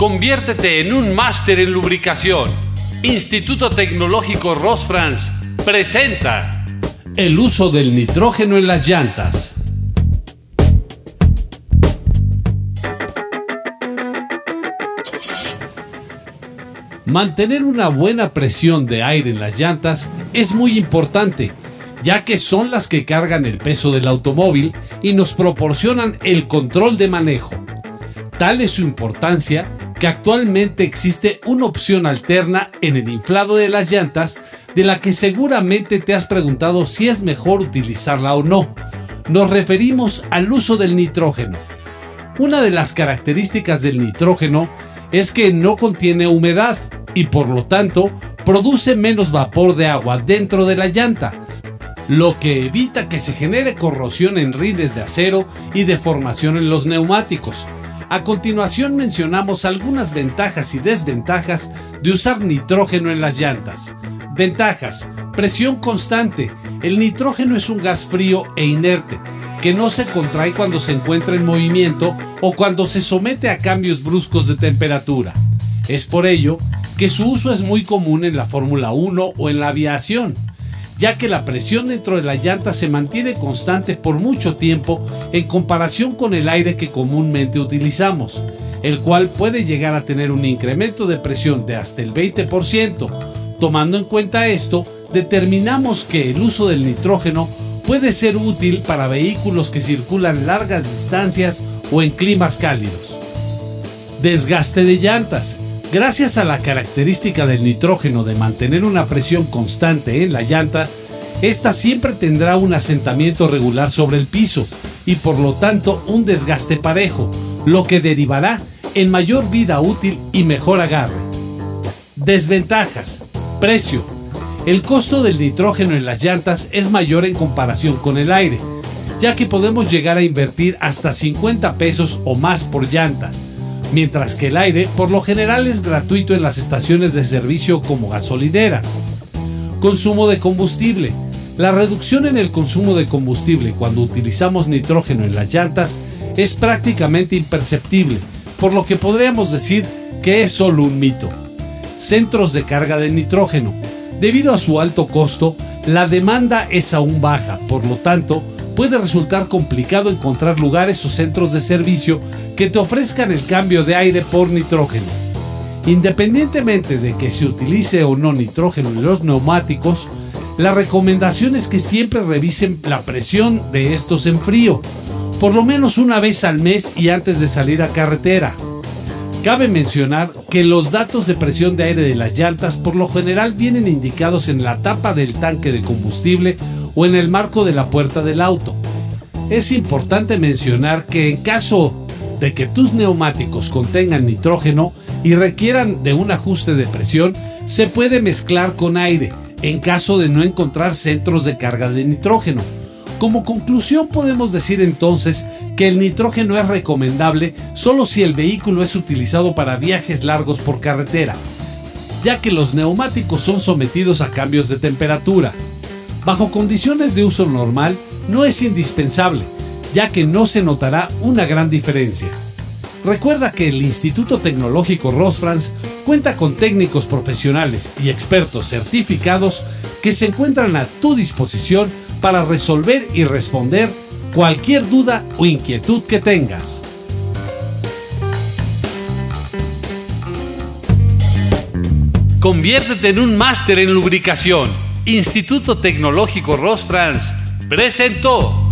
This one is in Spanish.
Conviértete en un máster en lubricación. Instituto Tecnológico Rosfrans presenta el uso del nitrógeno en las llantas. Mantener una buena presión de aire en las llantas es muy importante, ya que son las que cargan el peso del automóvil y nos proporcionan el control de manejo. Tal es su importancia que actualmente existe una opción alterna en el inflado de las llantas de la que seguramente te has preguntado si es mejor utilizarla o no. Nos referimos al uso del nitrógeno. Una de las características del nitrógeno es que no contiene humedad y por lo tanto produce menos vapor de agua dentro de la llanta, lo que evita que se genere corrosión en rines de acero y deformación en los neumáticos. A continuación mencionamos algunas ventajas y desventajas de usar nitrógeno en las llantas. Ventajas. Presión constante. El nitrógeno es un gas frío e inerte que no se contrae cuando se encuentra en movimiento o cuando se somete a cambios bruscos de temperatura. Es por ello que su uso es muy común en la Fórmula 1 o en la aviación ya que la presión dentro de la llanta se mantiene constante por mucho tiempo en comparación con el aire que comúnmente utilizamos, el cual puede llegar a tener un incremento de presión de hasta el 20%. Tomando en cuenta esto, determinamos que el uso del nitrógeno puede ser útil para vehículos que circulan largas distancias o en climas cálidos. Desgaste de llantas. Gracias a la característica del nitrógeno de mantener una presión constante en la llanta, esta siempre tendrá un asentamiento regular sobre el piso y por lo tanto un desgaste parejo, lo que derivará en mayor vida útil y mejor agarre. Desventajas. Precio. El costo del nitrógeno en las llantas es mayor en comparación con el aire, ya que podemos llegar a invertir hasta 50 pesos o más por llanta mientras que el aire por lo general es gratuito en las estaciones de servicio como gasolineras. Consumo de combustible. La reducción en el consumo de combustible cuando utilizamos nitrógeno en las llantas es prácticamente imperceptible, por lo que podríamos decir que es solo un mito. Centros de carga de nitrógeno. Debido a su alto costo, la demanda es aún baja, por lo tanto, puede resultar complicado encontrar lugares o centros de servicio que te ofrezcan el cambio de aire por nitrógeno. Independientemente de que se utilice o no nitrógeno en los neumáticos, la recomendación es que siempre revisen la presión de estos en frío, por lo menos una vez al mes y antes de salir a carretera. Cabe mencionar que los datos de presión de aire de las llantas por lo general vienen indicados en la tapa del tanque de combustible o en el marco de la puerta del auto. Es importante mencionar que en caso de que tus neumáticos contengan nitrógeno y requieran de un ajuste de presión, se puede mezclar con aire en caso de no encontrar centros de carga de nitrógeno. Como conclusión podemos decir entonces que el nitrógeno es recomendable solo si el vehículo es utilizado para viajes largos por carretera, ya que los neumáticos son sometidos a cambios de temperatura. Bajo condiciones de uso normal no es indispensable, ya que no se notará una gran diferencia. Recuerda que el Instituto Tecnológico Rosfrans cuenta con técnicos profesionales y expertos certificados que se encuentran a tu disposición para resolver y responder cualquier duda o inquietud que tengas. Conviértete en un máster en lubricación Instituto Tecnológico Rosfrans presentó